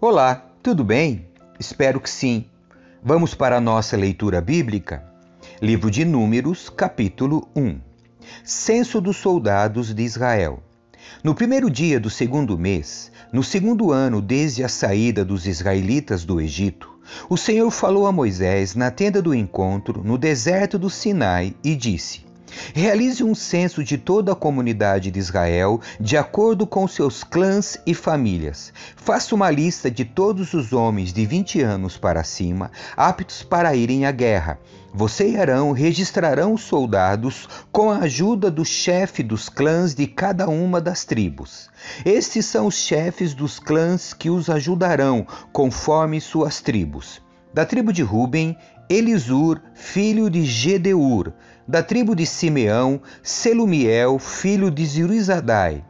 Olá, tudo bem? Espero que sim. Vamos para a nossa leitura bíblica? Livro de Números, capítulo 1. Censo dos soldados de Israel. No primeiro dia do segundo mês, no segundo ano desde a saída dos israelitas do Egito, o Senhor falou a Moisés na tenda do encontro, no deserto do Sinai, e disse: Realize um censo de toda a comunidade de Israel, de acordo com seus clãs e famílias. Faça uma lista de todos os homens de 20 anos para cima, aptos para irem à guerra. Você e Arão registrarão os soldados com a ajuda do chefe dos clãs de cada uma das tribos. Estes são os chefes dos clãs que os ajudarão, conforme suas tribos. Da tribo de Ruben, Elisur, filho de Gedeur, da tribo de Simeão, Selumiel, filho de Zirizadai,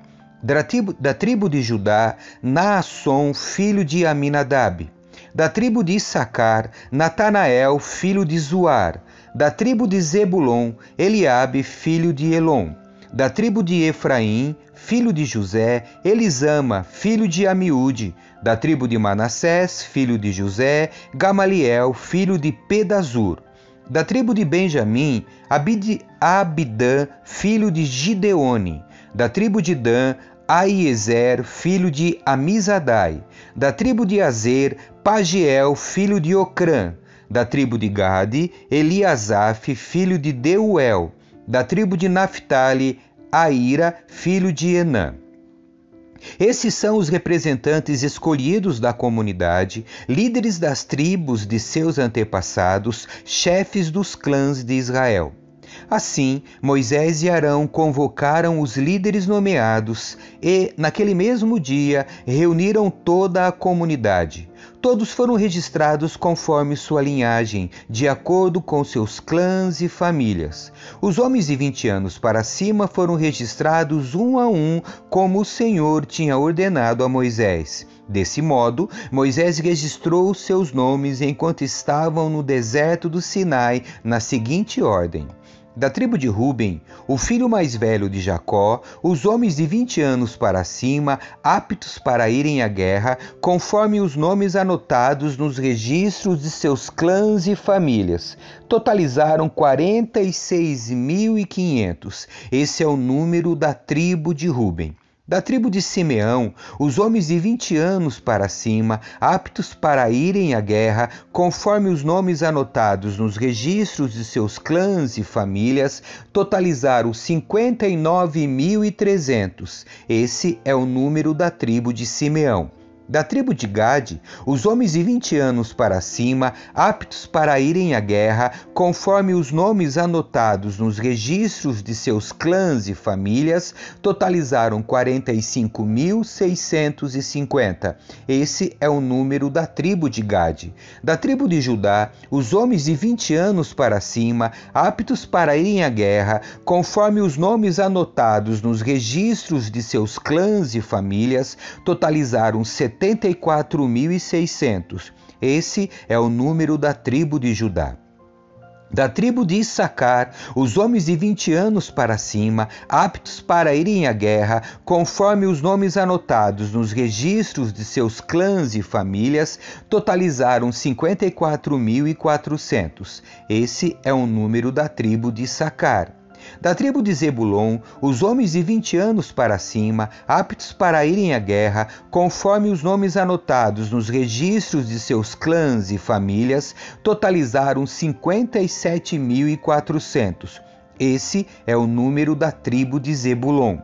da tribo, da tribo de Judá, Naasson, filho de Aminadab, da tribo de Issacar, Natanael, filho de Zuar, da tribo de Zebulon, Eliabe, filho de Elon, da tribo de Efraim, filho de José, Elisama, filho de Amiúde, da tribo de Manassés, filho de José, Gamaliel, filho de Pedazur, da tribo de Benjamim, Abid, Abidã, filho de Gideone. Da tribo de Dan, Aiezer, filho de Amizadai. Da tribo de Azer, Pagiel, filho de Ocrã. Da tribo de Gade, Eliasaf, filho de Deuel. Da tribo de Naphtali, Aira, filho de Enã. Esses são os representantes escolhidos da comunidade, líderes das tribos de seus antepassados, chefes dos clãs de Israel. Assim, Moisés e Arão convocaram os líderes nomeados e, naquele mesmo dia, reuniram toda a comunidade. Todos foram registrados conforme sua linhagem, de acordo com seus clãs e famílias. Os homens de 20 anos para cima foram registrados um a um, como o Senhor tinha ordenado a Moisés. Desse modo, Moisés registrou seus nomes enquanto estavam no deserto do Sinai, na seguinte ordem: da tribo de Ruben, o filho mais velho de Jacó, os homens de vinte anos para cima, aptos para irem à guerra, conforme os nomes anotados nos registros de seus clãs e famílias, totalizaram 46.500. Esse é o número da tribo de Ruben. Da tribo de Simeão, os homens de vinte anos para cima, aptos para irem à guerra, conforme os nomes anotados nos registros de seus clãs e famílias, totalizaram 59.300. Esse é o número da tribo de Simeão. Da tribo de Gade, os homens de 20 anos para cima, aptos para irem à guerra, conforme os nomes anotados nos registros de seus clãs e famílias, totalizaram 45.650. Esse é o número da tribo de Gade. Da tribo de Judá, os homens de 20 anos para cima, aptos para irem à guerra, conforme os nomes anotados nos registros de seus clãs e famílias, totalizaram 70 74.600. Esse é o número da tribo de Judá. Da tribo de Issacar, os homens de 20 anos para cima, aptos para irem à guerra, conforme os nomes anotados nos registros de seus clãs e famílias, totalizaram 54.400. Esse é o número da tribo de Issacar. Da tribo de Zebulon, os homens de 20 anos para cima, aptos para irem à guerra, conforme os nomes anotados nos registros de seus clãs e famílias, totalizaram 57.400. Esse é o número da tribo de Zebulon.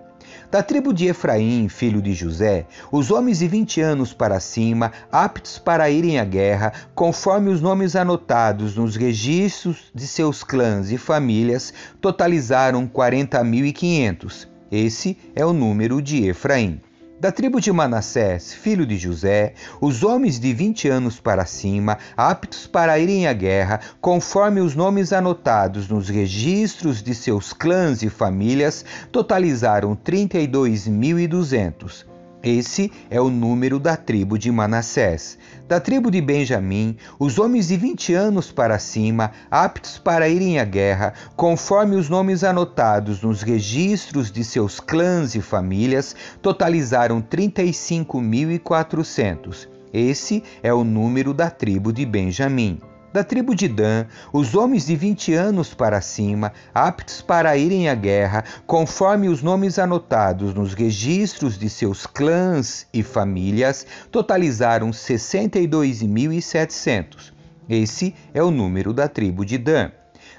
Da tribo de Efraim, filho de José, os homens de vinte anos para cima, aptos para irem à guerra, conforme os nomes anotados nos registros de seus clãs e famílias, totalizaram quarenta mil e quinhentos. Esse é o número de Efraim. Da tribo de Manassés, filho de José, os homens de vinte anos para cima, aptos para irem à guerra, conforme os nomes anotados nos registros de seus clãs e famílias, totalizaram 32.200. Esse é o número da tribo de Manassés. Da tribo de Benjamim, os homens de 20 anos para cima, aptos para irem à guerra, conforme os nomes anotados nos registros de seus clãs e famílias, totalizaram 35.400. Esse é o número da tribo de Benjamim. Da tribo de Dan, os homens de 20 anos para cima, aptos para irem à guerra, conforme os nomes anotados nos registros de seus clãs e famílias, totalizaram 62.700. Esse é o número da tribo de Dan.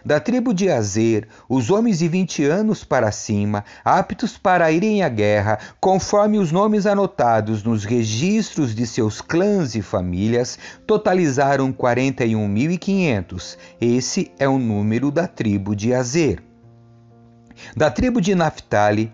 Da tribo de Azer, os homens de 20 anos para cima, aptos para irem à guerra, conforme os nomes anotados nos registros de seus clãs e famílias, totalizaram 41.500. Esse é o número da tribo de Azer. Da tribo de Naphtali,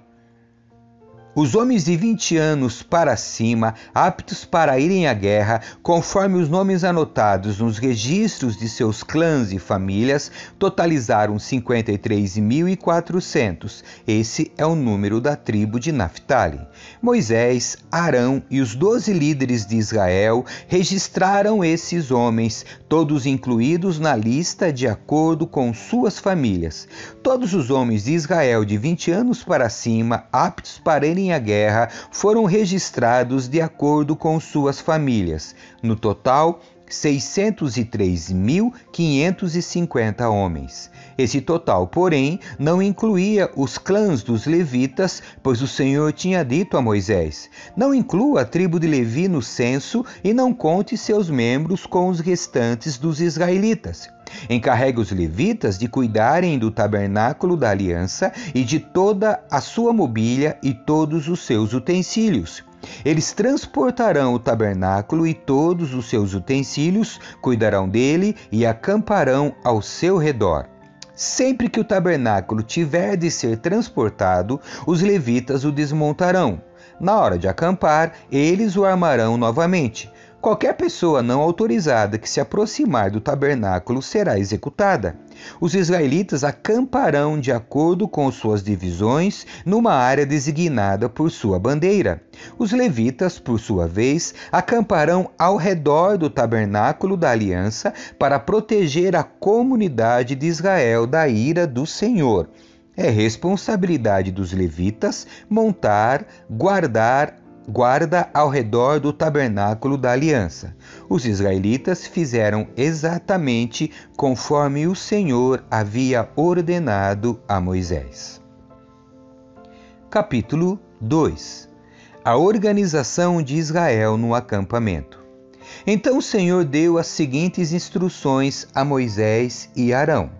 os homens de 20 anos para cima, aptos para irem à guerra, conforme os nomes anotados nos registros de seus clãs e famílias, totalizaram 53.400. Esse é o número da tribo de Naphtali. Moisés, Arão e os doze líderes de Israel registraram esses homens, todos incluídos na lista de acordo com suas famílias. Todos os homens de Israel de 20 anos para cima, aptos para irem a guerra foram registrados de acordo com suas famílias. No total, 603.550 homens. Esse total, porém, não incluía os clãs dos levitas, pois o Senhor tinha dito a Moisés: Não inclua a tribo de Levi no censo e não conte seus membros com os restantes dos israelitas. Encarrega os levitas de cuidarem do tabernáculo da aliança e de toda a sua mobília e todos os seus utensílios. Eles transportarão o tabernáculo e todos os seus utensílios, cuidarão dele e acamparão ao seu redor. Sempre que o tabernáculo tiver de ser transportado, os levitas o desmontarão. Na hora de acampar, eles o armarão novamente. Qualquer pessoa não autorizada que se aproximar do tabernáculo será executada. Os israelitas acamparão de acordo com suas divisões numa área designada por sua bandeira. Os levitas, por sua vez, acamparão ao redor do tabernáculo da aliança para proteger a comunidade de Israel da ira do Senhor. É responsabilidade dos levitas montar, guardar, guarda ao redor do tabernáculo da aliança. Os israelitas fizeram exatamente conforme o Senhor havia ordenado a Moisés. Capítulo 2 A organização de Israel no acampamento. Então o Senhor deu as seguintes instruções a Moisés e Arão.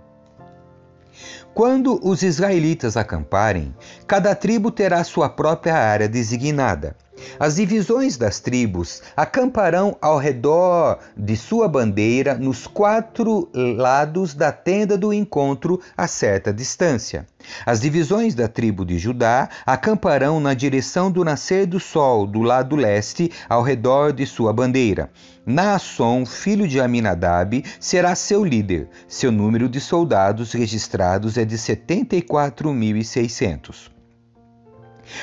Quando os israelitas acamparem, cada tribo terá sua própria área designada. As divisões das tribos acamparão ao redor de sua bandeira nos quatro lados da tenda do encontro a certa distância. As divisões da tribo de Judá acamparão na direção do nascer do sol, do lado leste, ao redor de sua bandeira. Naasson, filho de Aminadab, será seu líder. Seu número de soldados registrados é de 74.600.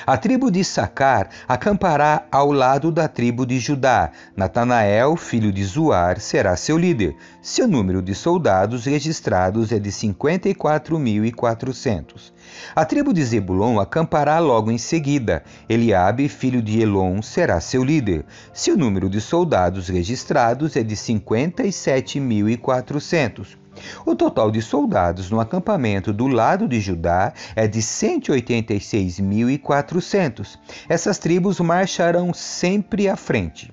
A tribo de Sacar acampará ao lado da tribo de Judá. Natanael, filho de Zuar, será seu líder. Seu número de soldados registrados é de 54.400. A tribo de Zebulon acampará logo em seguida. Eliabe, filho de Elon, será seu líder. Seu número de soldados registrados é de 57.400. O total de soldados no acampamento do lado de Judá é de 186.400. Essas tribos marcharão sempre à frente.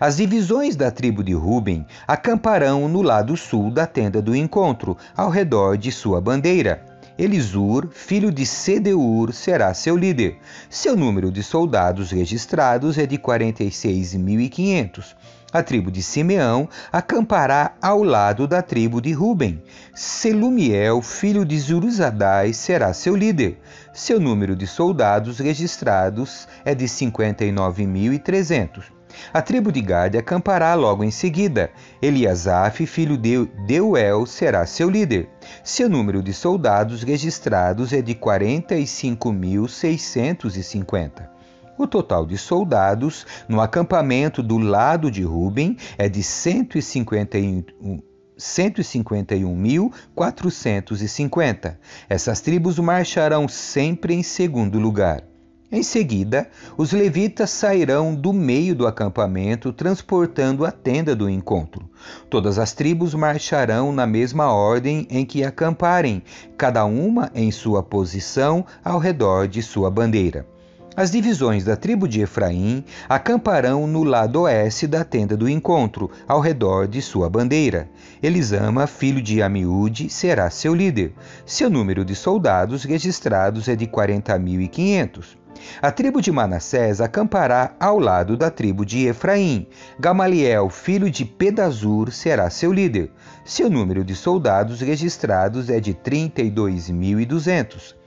As divisões da tribo de Ruben acamparão no lado sul da tenda do encontro, ao redor de sua bandeira. Elisur, filho de Sedeur, será seu líder. Seu número de soldados registrados é de 46.500. A tribo de Simeão acampará ao lado da tribo de Ruben. Selumiel, filho de Zuruzadai, será seu líder. Seu número de soldados registrados é de 59.300. A tribo de Gade acampará logo em seguida. Eliasaf, filho de Deuel, será seu líder. Seu número de soldados registrados é de 45.650. O total de soldados no acampamento do lado de Ruben é de 151. 151.450. Essas tribos marcharão sempre em segundo lugar. Em seguida, os levitas sairão do meio do acampamento, transportando a tenda do encontro. Todas as tribos marcharão na mesma ordem em que acamparem, cada uma em sua posição ao redor de sua bandeira. As divisões da tribo de Efraim acamparão no lado oeste da tenda do encontro, ao redor de sua bandeira. Elisama, filho de Amiúde, será seu líder. Seu número de soldados registrados é de 40.500. A tribo de Manassés acampará ao lado da tribo de Efraim. Gamaliel, filho de Pedazur, será seu líder. Seu número de soldados registrados é de 32.200.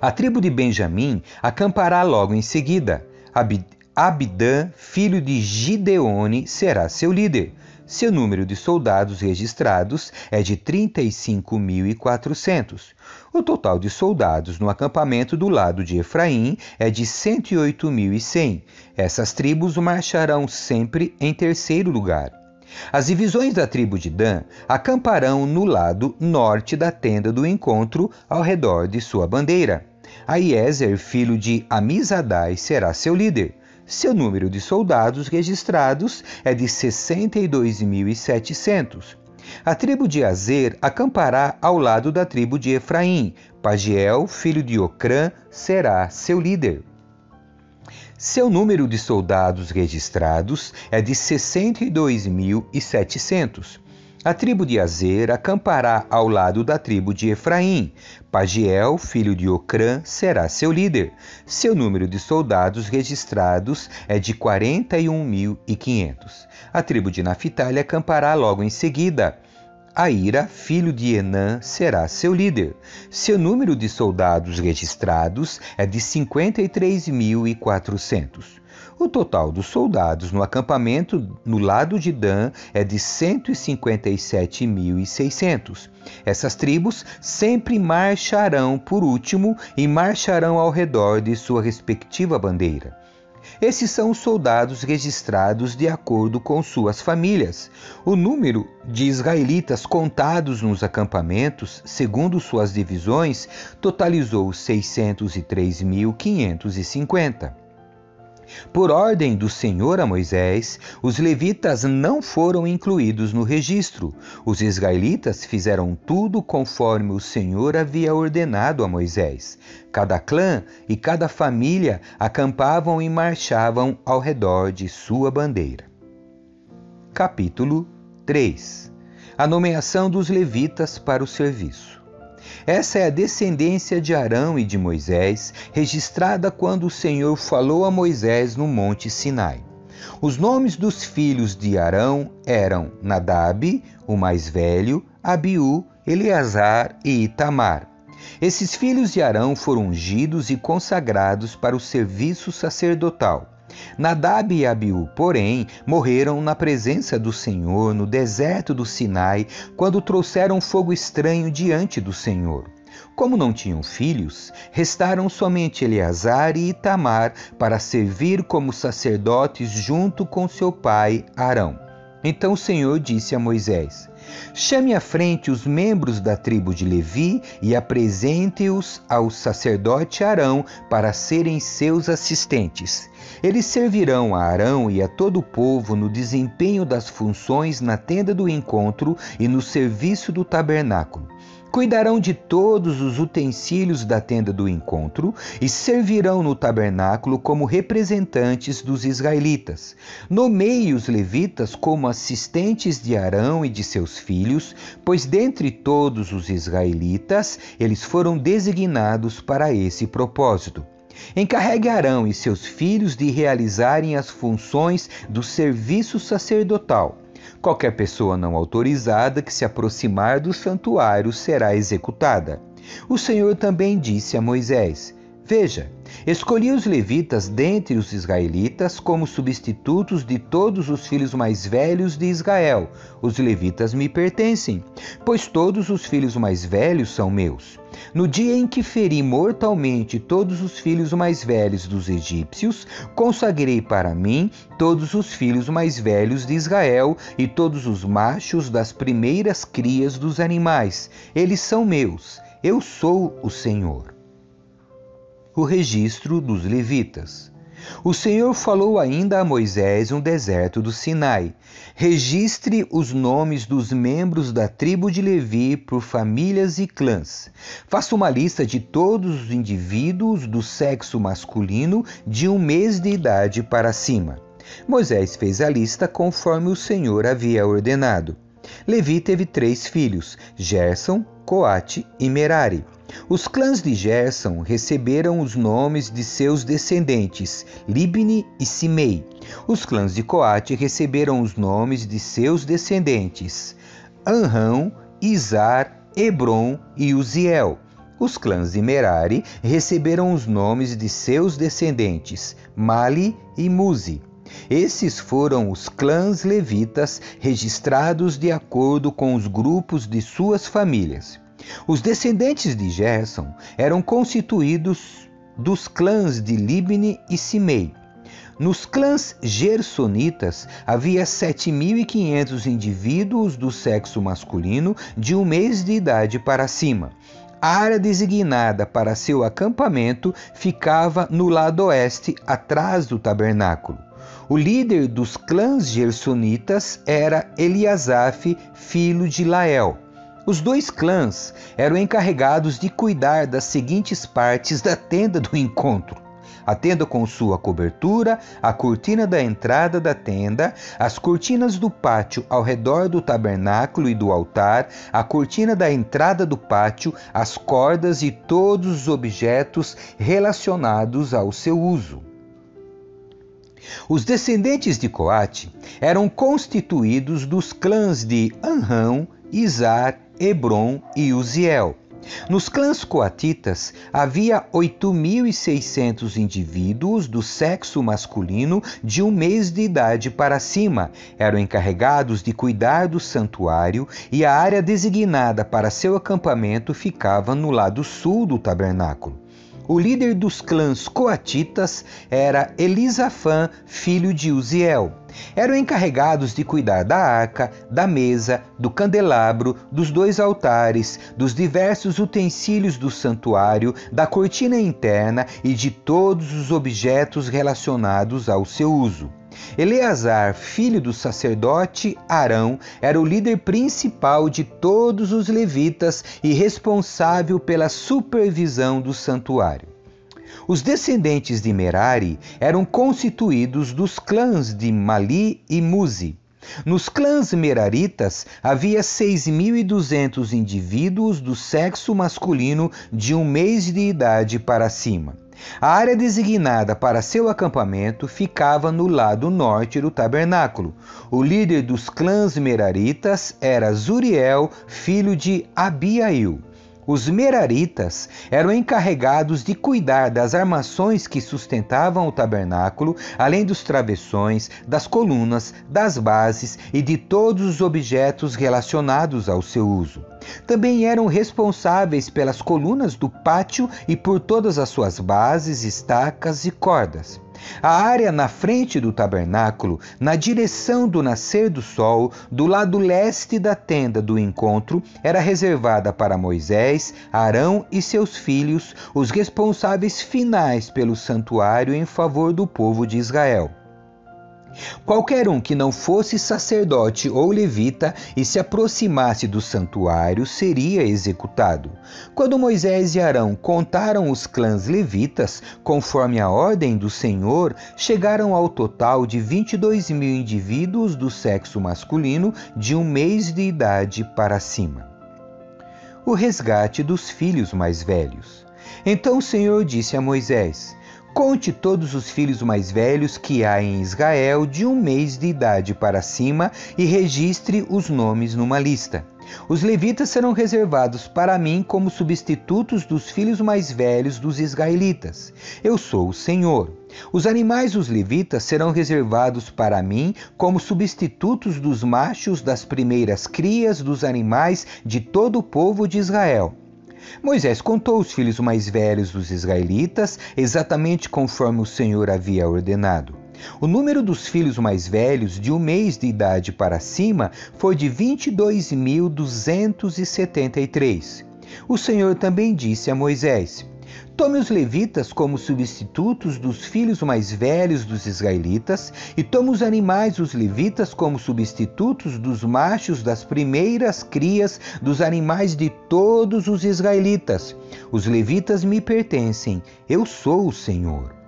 A tribo de Benjamim acampará logo em seguida. Abidã, filho de Gideone, será seu líder. Seu número de soldados registrados é de 35.400. O total de soldados no acampamento do lado de Efraim é de 108.100. Essas tribos marcharão sempre em terceiro lugar. As divisões da tribo de Dan acamparão no lado norte da tenda do encontro, ao redor de sua bandeira. Aiezer, filho de Amizadai, será seu líder. Seu número de soldados registrados é de 62.700. A tribo de Azer acampará ao lado da tribo de Efraim. Pagiel, filho de Ocrã, será seu líder. Seu número de soldados registrados é de 62.700. A tribo de Azer acampará ao lado da tribo de Efraim. Pagiel, filho de Ocrã, será seu líder. Seu número de soldados registrados é de 41.500. A tribo de Naphtali acampará logo em seguida. Aira, filho de Enã, será seu líder. Seu número de soldados registrados é de 53.400. O total dos soldados no acampamento no lado de Dan é de 157.600. Essas tribos sempre marcharão por último e marcharão ao redor de sua respectiva bandeira. Esses são os soldados registrados de acordo com suas famílias. O número de israelitas contados nos acampamentos, segundo suas divisões, totalizou 603.550. Por ordem do Senhor a Moisés, os levitas não foram incluídos no registro. Os israelitas fizeram tudo conforme o Senhor havia ordenado a Moisés. Cada clã e cada família acampavam e marchavam ao redor de sua bandeira. Capítulo 3 A nomeação dos levitas para o serviço. Essa é a descendência de Arão e de Moisés, registrada quando o Senhor falou a Moisés no Monte Sinai. Os nomes dos filhos de Arão eram Nadab, o mais velho, Abiú, Eleazar e Itamar. Esses filhos de Arão foram ungidos e consagrados para o serviço sacerdotal. Nadab e Abiú, porém, morreram na presença do Senhor no deserto do Sinai, quando trouxeram fogo estranho diante do Senhor. Como não tinham filhos, restaram somente Eleazar e Itamar para servir como sacerdotes junto com seu pai Arão. Então o Senhor disse a Moisés: Chame à frente os membros da tribo de Levi e apresente-os ao sacerdote Arão para serem seus assistentes. Eles servirão a Arão e a todo o povo no desempenho das funções na tenda do encontro e no serviço do tabernáculo. Cuidarão de todos os utensílios da tenda do encontro e servirão no tabernáculo como representantes dos israelitas. Nomeie os levitas como assistentes de Arão e de seus filhos, pois dentre todos os israelitas eles foram designados para esse propósito. Encarregue Arão e seus filhos de realizarem as funções do serviço sacerdotal. Qualquer pessoa não autorizada que se aproximar do santuário será executada. O Senhor também disse a Moisés: Veja, escolhi os levitas dentre os israelitas como substitutos de todos os filhos mais velhos de Israel. Os levitas me pertencem, pois todos os filhos mais velhos são meus. No dia em que feri mortalmente todos os filhos mais velhos dos egípcios, consagrei para mim todos os filhos mais velhos de Israel e todos os machos das primeiras crias dos animais. Eles são meus. Eu sou o Senhor. O registro dos levitas. O Senhor falou ainda a Moisés no deserto do Sinai: Registre os nomes dos membros da tribo de Levi por famílias e clãs. Faça uma lista de todos os indivíduos do sexo masculino de um mês de idade para cima. Moisés fez a lista conforme o Senhor havia ordenado. Levi teve três filhos: Gerson, Coate e Merari. Os clãs de Gerson receberam os nomes de seus descendentes, Libni e Simei. Os clãs de Coate receberam os nomes de seus descendentes, Anrão, Izar, Hebron e Uziel. Os clãs de Merari receberam os nomes de seus descendentes, Mali e Muzi. Esses foram os clãs levitas registrados de acordo com os grupos de suas famílias. Os descendentes de Gerson eram constituídos dos clãs de Libni e Simei. Nos clãs gersonitas havia 7.500 indivíduos do sexo masculino de um mês de idade para cima. A área designada para seu acampamento ficava no lado oeste, atrás do tabernáculo. O líder dos clãs gersonitas era Eliasaf, filho de Lael. Os dois clãs eram encarregados de cuidar das seguintes partes da tenda do encontro: a tenda com sua cobertura, a cortina da entrada da tenda, as cortinas do pátio ao redor do tabernáculo e do altar, a cortina da entrada do pátio, as cordas e todos os objetos relacionados ao seu uso. Os descendentes de Coate eram constituídos dos clãs de Anrão, Izar, Hebron e Uziel. Nos clãs coatitas havia 8.600 indivíduos do sexo masculino de um mês de idade para cima. Eram encarregados de cuidar do santuário e a área designada para seu acampamento ficava no lado sul do tabernáculo. O líder dos clãs coatitas era Elisafã, filho de Uziel. Eram encarregados de cuidar da arca, da mesa, do candelabro, dos dois altares, dos diversos utensílios do santuário, da cortina interna e de todos os objetos relacionados ao seu uso. Eleazar, filho do sacerdote Arão, era o líder principal de todos os levitas e responsável pela supervisão do santuário. Os descendentes de Merari eram constituídos dos clãs de Mali e Muzi. Nos clãs meraritas havia 6.200 indivíduos do sexo masculino de um mês de idade para cima. A área designada para seu acampamento ficava no lado norte do tabernáculo. O líder dos clãs meraritas era Zuriel, filho de Abiail. Os meraritas eram encarregados de cuidar das armações que sustentavam o tabernáculo, além dos travessões, das colunas, das bases e de todos os objetos relacionados ao seu uso. Também eram responsáveis pelas colunas do pátio e por todas as suas bases, estacas e cordas. A área na frente do tabernáculo, na direção do nascer do sol, do lado leste da tenda do encontro, era reservada para Moisés, Arão e seus filhos, os responsáveis finais pelo santuário em favor do povo de Israel. Qualquer um que não fosse sacerdote ou levita e se aproximasse do santuário seria executado. Quando Moisés e Arão contaram os clãs levitas, conforme a ordem do Senhor, chegaram ao total de 22 mil indivíduos do sexo masculino de um mês de idade para cima. O resgate dos filhos mais velhos. Então o Senhor disse a Moisés: Conte todos os filhos mais velhos que há em Israel de um mês de idade para cima e registre os nomes numa lista. Os levitas serão reservados para mim como substitutos dos filhos mais velhos dos israelitas. Eu sou o Senhor. Os animais dos levitas serão reservados para mim como substitutos dos machos das primeiras crias dos animais de todo o povo de Israel. Moisés contou os filhos mais velhos dos israelitas, exatamente conforme o Senhor havia ordenado. O número dos filhos mais velhos, de um mês de idade para cima, foi de 22.273. O Senhor também disse a Moisés: Tome os levitas como substitutos dos filhos mais velhos dos israelitas, e tome os animais os levitas como substitutos dos machos das primeiras crias dos animais de todos os israelitas. Os levitas me pertencem, eu sou o Senhor.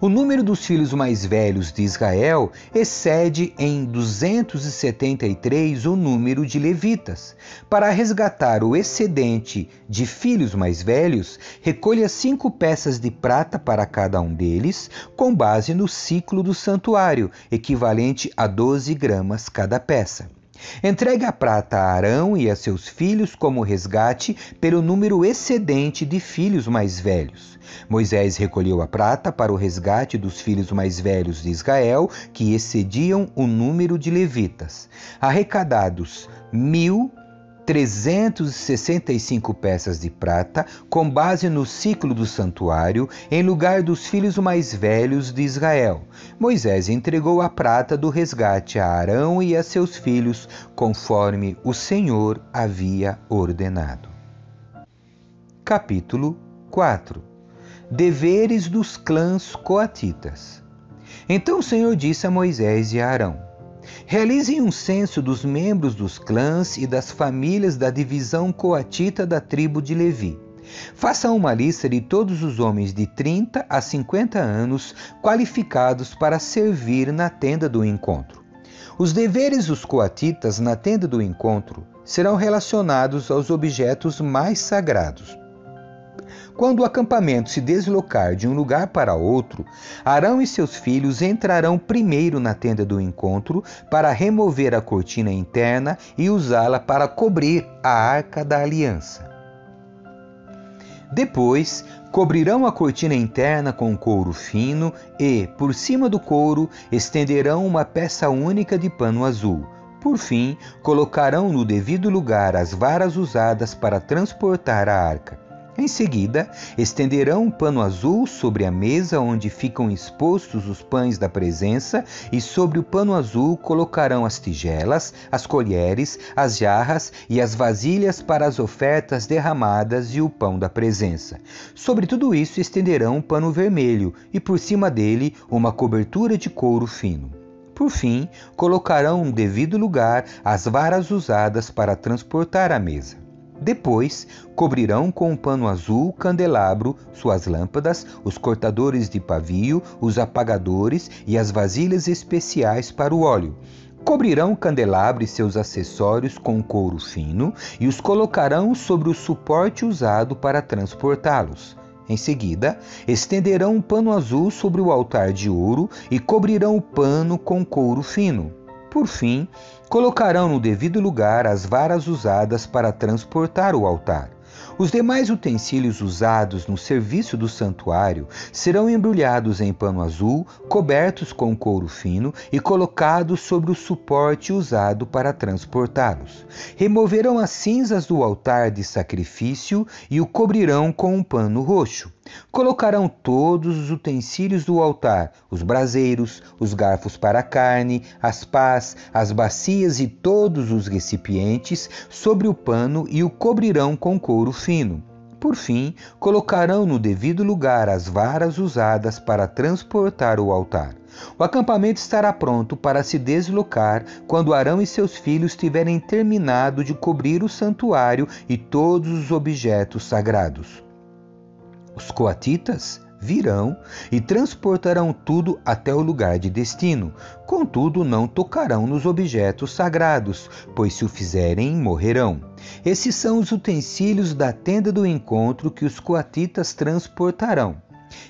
O número dos filhos mais velhos de Israel excede em 273 o número de levitas. Para resgatar o excedente de filhos mais velhos, recolha cinco peças de prata para cada um deles, com base no ciclo do santuário, equivalente a 12 gramas cada peça. Entregue a prata a Arão e a seus filhos como resgate pelo número excedente de filhos mais velhos. Moisés recolheu a prata para o resgate dos filhos mais velhos de Israel, que excediam o número de levitas. Arrecadados mil 365 peças de prata, com base no ciclo do santuário, em lugar dos filhos mais velhos de Israel. Moisés entregou a prata do resgate a Arão e a seus filhos, conforme o Senhor havia ordenado. Capítulo 4 Deveres dos clãs coatitas. Então o Senhor disse a Moisés e a Arão: Realizem um censo dos membros dos clãs e das famílias da divisão coatita da tribo de Levi. Façam uma lista de todos os homens de 30 a 50 anos qualificados para servir na tenda do encontro. Os deveres dos coatitas na tenda do encontro serão relacionados aos objetos mais sagrados. Quando o acampamento se deslocar de um lugar para outro, Arão e seus filhos entrarão primeiro na tenda do encontro para remover a cortina interna e usá-la para cobrir a arca da aliança. Depois, cobrirão a cortina interna com couro fino e, por cima do couro, estenderão uma peça única de pano azul. Por fim, colocarão no devido lugar as varas usadas para transportar a arca. Em seguida, estenderão um pano azul sobre a mesa onde ficam expostos os pães da presença, e sobre o pano azul colocarão as tigelas, as colheres, as jarras e as vasilhas para as ofertas derramadas e o pão da presença. Sobre tudo isso estenderão um pano vermelho, e por cima dele uma cobertura de couro fino. Por fim, colocarão um devido lugar as varas usadas para transportar a mesa. Depois, cobrirão com um pano azul o candelabro, suas lâmpadas, os cortadores de pavio, os apagadores e as vasilhas especiais para o óleo. Cobrirão o candelabro e seus acessórios com couro fino e os colocarão sobre o suporte usado para transportá-los. Em seguida, estenderão um pano azul sobre o altar de ouro e cobrirão o pano com couro fino. Por fim, colocarão no devido lugar as varas usadas para transportar o altar. Os demais utensílios usados no serviço do santuário serão embrulhados em pano azul, cobertos com couro fino e colocados sobre o suporte usado para transportá-los. Removerão as cinzas do altar de sacrifício e o cobrirão com um pano roxo. Colocarão todos os utensílios do altar, os braseiros, os garfos para a carne, as pás, as bacias e todos os recipientes sobre o pano e o cobrirão com couro fino. Por fim, colocarão no devido lugar as varas usadas para transportar o altar. O acampamento estará pronto para se deslocar quando Arão e seus filhos tiverem terminado de cobrir o santuário e todos os objetos sagrados. Os coatitas virão e transportarão tudo até o lugar de destino. Contudo, não tocarão nos objetos sagrados, pois se o fizerem, morrerão. Esses são os utensílios da tenda do encontro que os coatitas transportarão.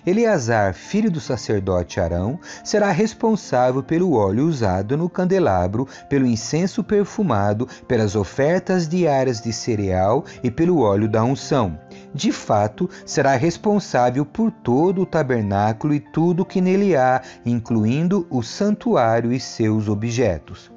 Eleazar, filho do sacerdote Arão, será responsável pelo óleo usado no candelabro, pelo incenso perfumado, pelas ofertas diárias de cereal e pelo óleo da unção. De fato, será responsável por todo o tabernáculo e tudo que nele há, incluindo o santuário e seus objetos.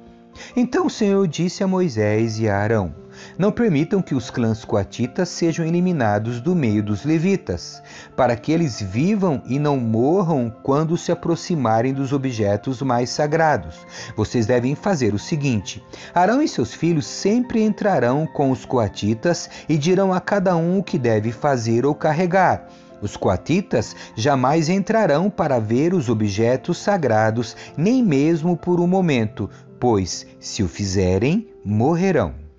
Então o Senhor disse a Moisés e a Arão: não permitam que os clãs coatitas sejam eliminados do meio dos levitas, para que eles vivam e não morram quando se aproximarem dos objetos mais sagrados. Vocês devem fazer o seguinte: Arão e seus filhos sempre entrarão com os coatitas e dirão a cada um o que deve fazer ou carregar. Os coatitas jamais entrarão para ver os objetos sagrados, nem mesmo por um momento, pois, se o fizerem, morrerão.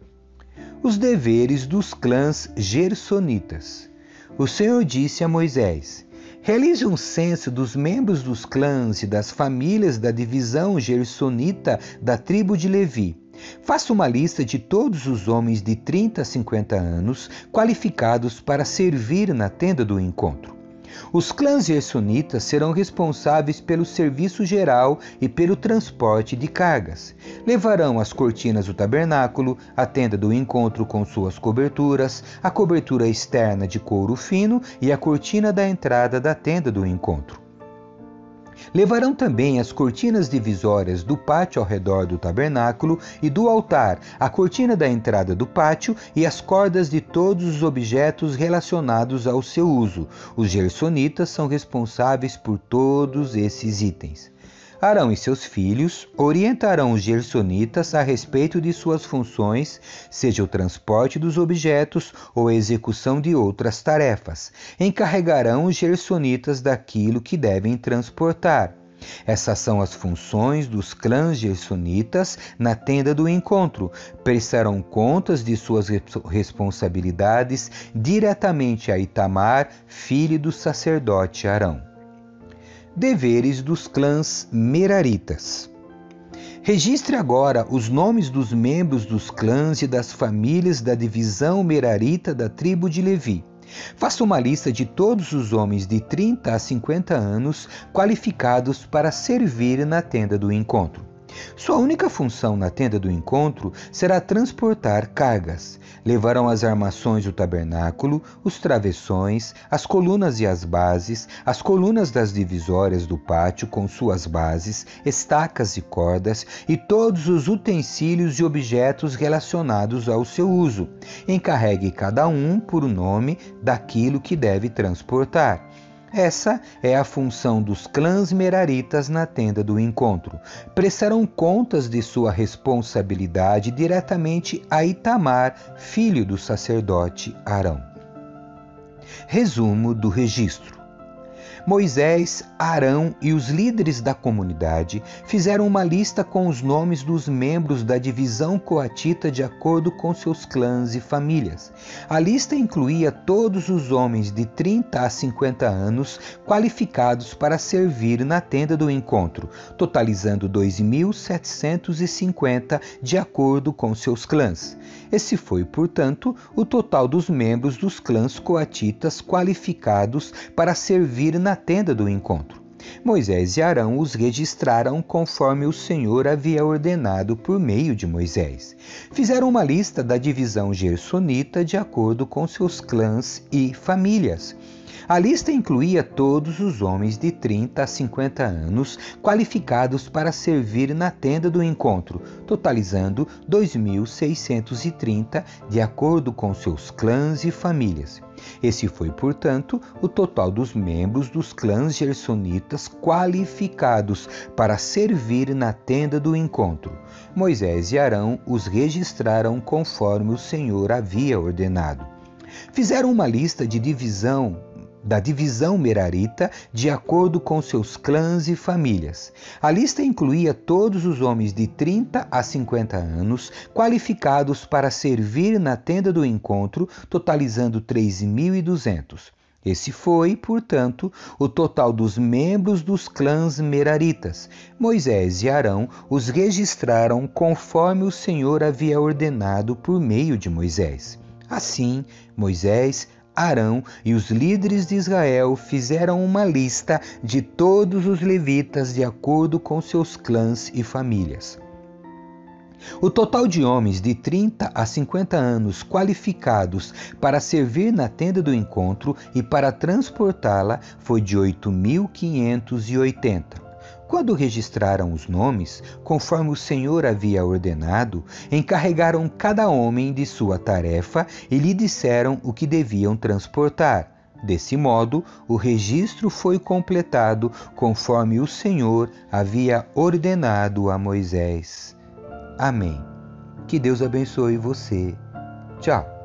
Os deveres dos clãs gersonitas. O Senhor disse a Moisés: Realize um censo dos membros dos clãs e das famílias da divisão gersonita da tribo de Levi Faça uma lista de todos os homens de 30 a 50 anos qualificados para servir na tenda do encontro. Os clãs gersonitas serão responsáveis pelo serviço geral e pelo transporte de cargas. Levarão as cortinas do tabernáculo, a tenda do encontro com suas coberturas, a cobertura externa de couro fino e a cortina da entrada da tenda do encontro. Levarão também as cortinas divisórias do pátio ao redor do tabernáculo e do altar, a cortina da entrada do pátio e as cordas de todos os objetos relacionados ao seu uso. Os gersonitas são responsáveis por todos esses itens. Arão e seus filhos orientarão os gersonitas a respeito de suas funções, seja o transporte dos objetos ou a execução de outras tarefas. Encarregarão os gersonitas daquilo que devem transportar. Essas são as funções dos clãs gersonitas na tenda do encontro. Prestarão contas de suas responsabilidades diretamente a Itamar, filho do sacerdote Arão. Deveres dos clãs Meraritas. Registre agora os nomes dos membros dos clãs e das famílias da divisão Merarita da tribo de Levi. Faça uma lista de todos os homens de 30 a 50 anos qualificados para servir na tenda do encontro. Sua única função na tenda do encontro será transportar cargas. Levarão as armações do tabernáculo, os travessões, as colunas e as bases, as colunas das divisórias do pátio com suas bases, estacas e cordas e todos os utensílios e objetos relacionados ao seu uso. Encarregue cada um por nome daquilo que deve transportar. Essa é a função dos clãs meraritas na tenda do encontro. Prestarão contas de sua responsabilidade diretamente a Itamar, filho do sacerdote Arão. Resumo do registro. Moisés, Arão e os líderes da comunidade fizeram uma lista com os nomes dos membros da divisão coatita de acordo com seus clãs e famílias. A lista incluía todos os homens de 30 a 50 anos qualificados para servir na tenda do encontro, totalizando 2.750 de acordo com seus clãs. Esse foi, portanto, o total dos membros dos clãs coatitas qualificados para servir na tenda do encontro. Moisés e Arão os registraram conforme o Senhor havia ordenado por meio de Moisés. Fizeram uma lista da divisão gersonita de acordo com seus clãs e famílias. A lista incluía todos os homens de 30 a 50 anos qualificados para servir na tenda do encontro, totalizando 2.630 de acordo com seus clãs e famílias. Esse foi, portanto, o total dos membros dos clãs gersonitas qualificados para servir na tenda do encontro. Moisés e Arão os registraram conforme o Senhor havia ordenado. Fizeram uma lista de divisão da divisão merarita de acordo com seus clãs e famílias. A lista incluía todos os homens de 30 a 50 anos qualificados para servir na tenda do encontro, totalizando 3.200. Esse foi, portanto, o total dos membros dos clãs meraritas. Moisés e Arão os registraram conforme o Senhor havia ordenado por meio de Moisés. Assim, Moisés, Arão e os líderes de Israel fizeram uma lista de todos os levitas de acordo com seus clãs e famílias. O total de homens de 30 a 50 anos qualificados para servir na tenda do encontro e para transportá-la foi de 8.580. Quando registraram os nomes, conforme o Senhor havia ordenado, encarregaram cada homem de sua tarefa e lhe disseram o que deviam transportar. Desse modo, o registro foi completado conforme o Senhor havia ordenado a Moisés. Amém. Que Deus abençoe você. Tchau.